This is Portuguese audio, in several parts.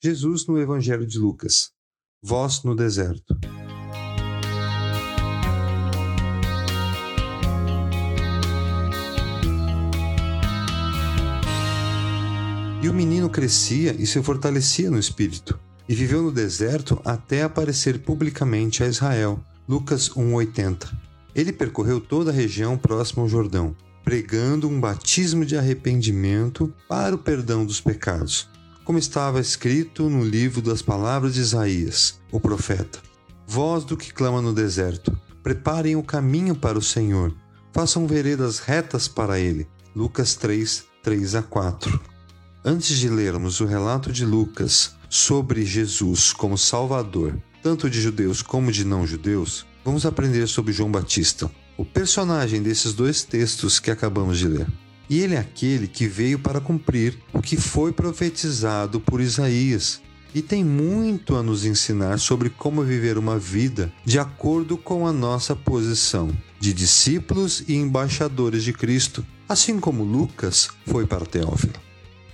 Jesus no Evangelho de Lucas. Voz no deserto. E o menino crescia e se fortalecia no espírito, e viveu no deserto até aparecer publicamente a Israel. Lucas 1:80. Ele percorreu toda a região próxima ao Jordão, pregando um batismo de arrependimento para o perdão dos pecados, como estava escrito no livro das palavras de Isaías, o profeta. Voz do que clama no deserto: Preparem o caminho para o Senhor, façam veredas retas para ele. Lucas 3, 3 a 4. Antes de lermos o relato de Lucas sobre Jesus como Salvador, tanto de judeus como de não-judeus, vamos aprender sobre João Batista, o personagem desses dois textos que acabamos de ler. E ele é aquele que veio para cumprir o que foi profetizado por Isaías e tem muito a nos ensinar sobre como viver uma vida de acordo com a nossa posição de discípulos e embaixadores de Cristo, assim como Lucas foi para Teófilo.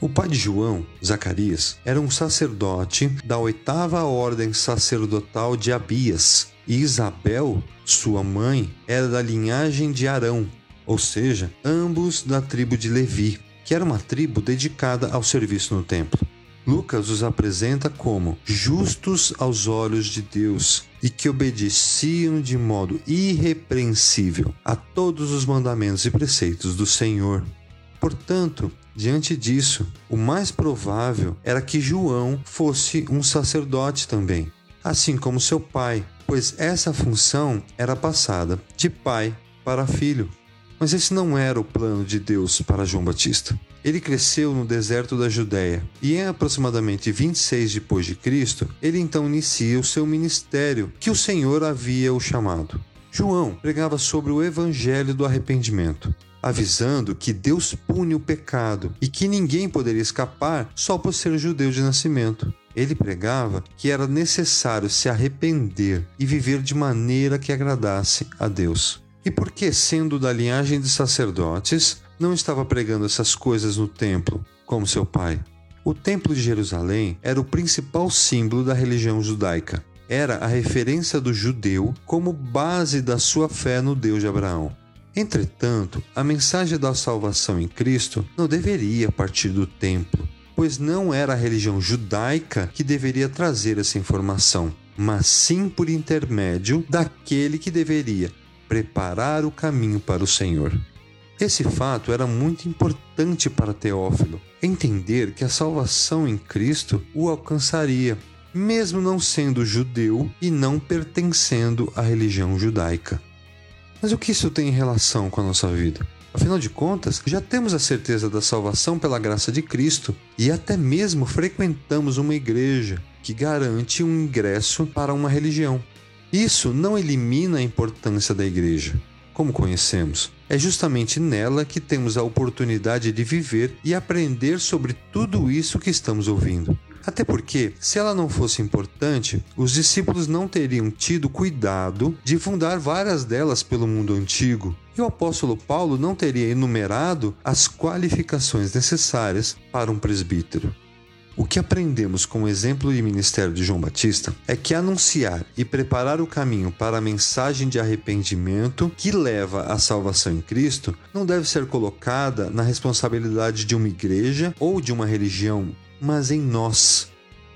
O pai de João, Zacarias, era um sacerdote da oitava ordem sacerdotal de Abias, e Isabel, sua mãe, era da linhagem de Arão, ou seja, ambos da tribo de Levi, que era uma tribo dedicada ao serviço no templo. Lucas os apresenta como justos aos olhos de Deus e que obedeciam de modo irrepreensível a todos os mandamentos e preceitos do Senhor. Portanto, Diante disso, o mais provável era que João fosse um sacerdote também, assim como seu pai, pois essa função era passada de pai para filho. Mas esse não era o plano de Deus para João Batista. Ele cresceu no deserto da Judéia e em aproximadamente 26 depois de Cristo, ele então inicia o seu ministério que o Senhor havia o chamado. João pregava sobre o evangelho do arrependimento, avisando que Deus pune o pecado e que ninguém poderia escapar só por ser judeu de nascimento. Ele pregava que era necessário se arrepender e viver de maneira que agradasse a Deus. E porque, sendo da linhagem de sacerdotes, não estava pregando essas coisas no templo, como seu pai? O Templo de Jerusalém era o principal símbolo da religião judaica. Era a referência do judeu como base da sua fé no Deus de Abraão. Entretanto, a mensagem da salvação em Cristo não deveria partir do templo, pois não era a religião judaica que deveria trazer essa informação, mas sim por intermédio daquele que deveria preparar o caminho para o Senhor. Esse fato era muito importante para Teófilo, entender que a salvação em Cristo o alcançaria, mesmo não sendo judeu e não pertencendo à religião judaica. Mas o que isso tem em relação com a nossa vida? Afinal de contas, já temos a certeza da salvação pela graça de Cristo e até mesmo frequentamos uma igreja que garante um ingresso para uma religião. Isso não elimina a importância da igreja. Como conhecemos, é justamente nela que temos a oportunidade de viver e aprender sobre tudo isso que estamos ouvindo. Até porque, se ela não fosse importante, os discípulos não teriam tido cuidado de fundar várias delas pelo mundo antigo. E o apóstolo Paulo não teria enumerado as qualificações necessárias para um presbítero. O que aprendemos com o exemplo e ministério de João Batista é que anunciar e preparar o caminho para a mensagem de arrependimento que leva à salvação em Cristo não deve ser colocada na responsabilidade de uma igreja ou de uma religião mas em nós.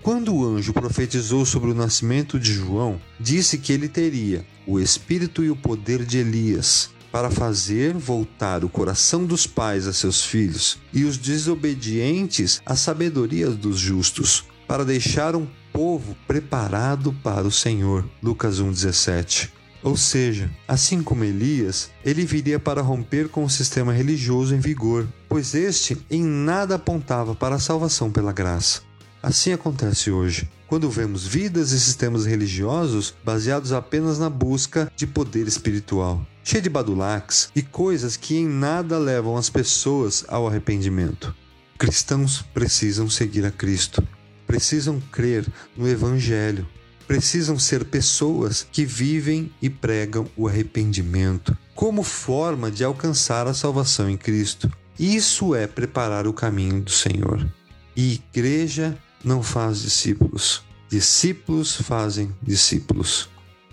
Quando o anjo profetizou sobre o nascimento de João, disse que ele teria o espírito e o poder de Elias para fazer voltar o coração dos pais a seus filhos e os desobedientes à sabedoria dos justos, para deixar um povo preparado para o Senhor. Lucas 1:17. Ou seja, assim como Elias, ele viria para romper com o sistema religioso em vigor, pois este em nada apontava para a salvação pela graça. Assim acontece hoje, quando vemos vidas e sistemas religiosos baseados apenas na busca de poder espiritual, cheio de badulaques e coisas que em nada levam as pessoas ao arrependimento. Cristãos precisam seguir a Cristo, precisam crer no Evangelho, precisam ser pessoas que vivem e pregam o arrependimento como forma de alcançar a salvação em Cristo. Isso é preparar o caminho do Senhor. E igreja não faz discípulos. Discípulos fazem discípulos.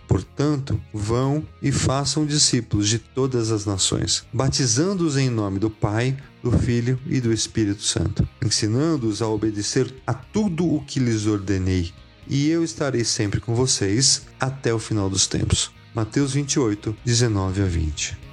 Portanto, vão e façam discípulos de todas as nações, batizando-os em nome do Pai, do Filho e do Espírito Santo, ensinando-os a obedecer a tudo o que lhes ordenei. E eu estarei sempre com vocês até o final dos tempos. Mateus 28, 19 a 20.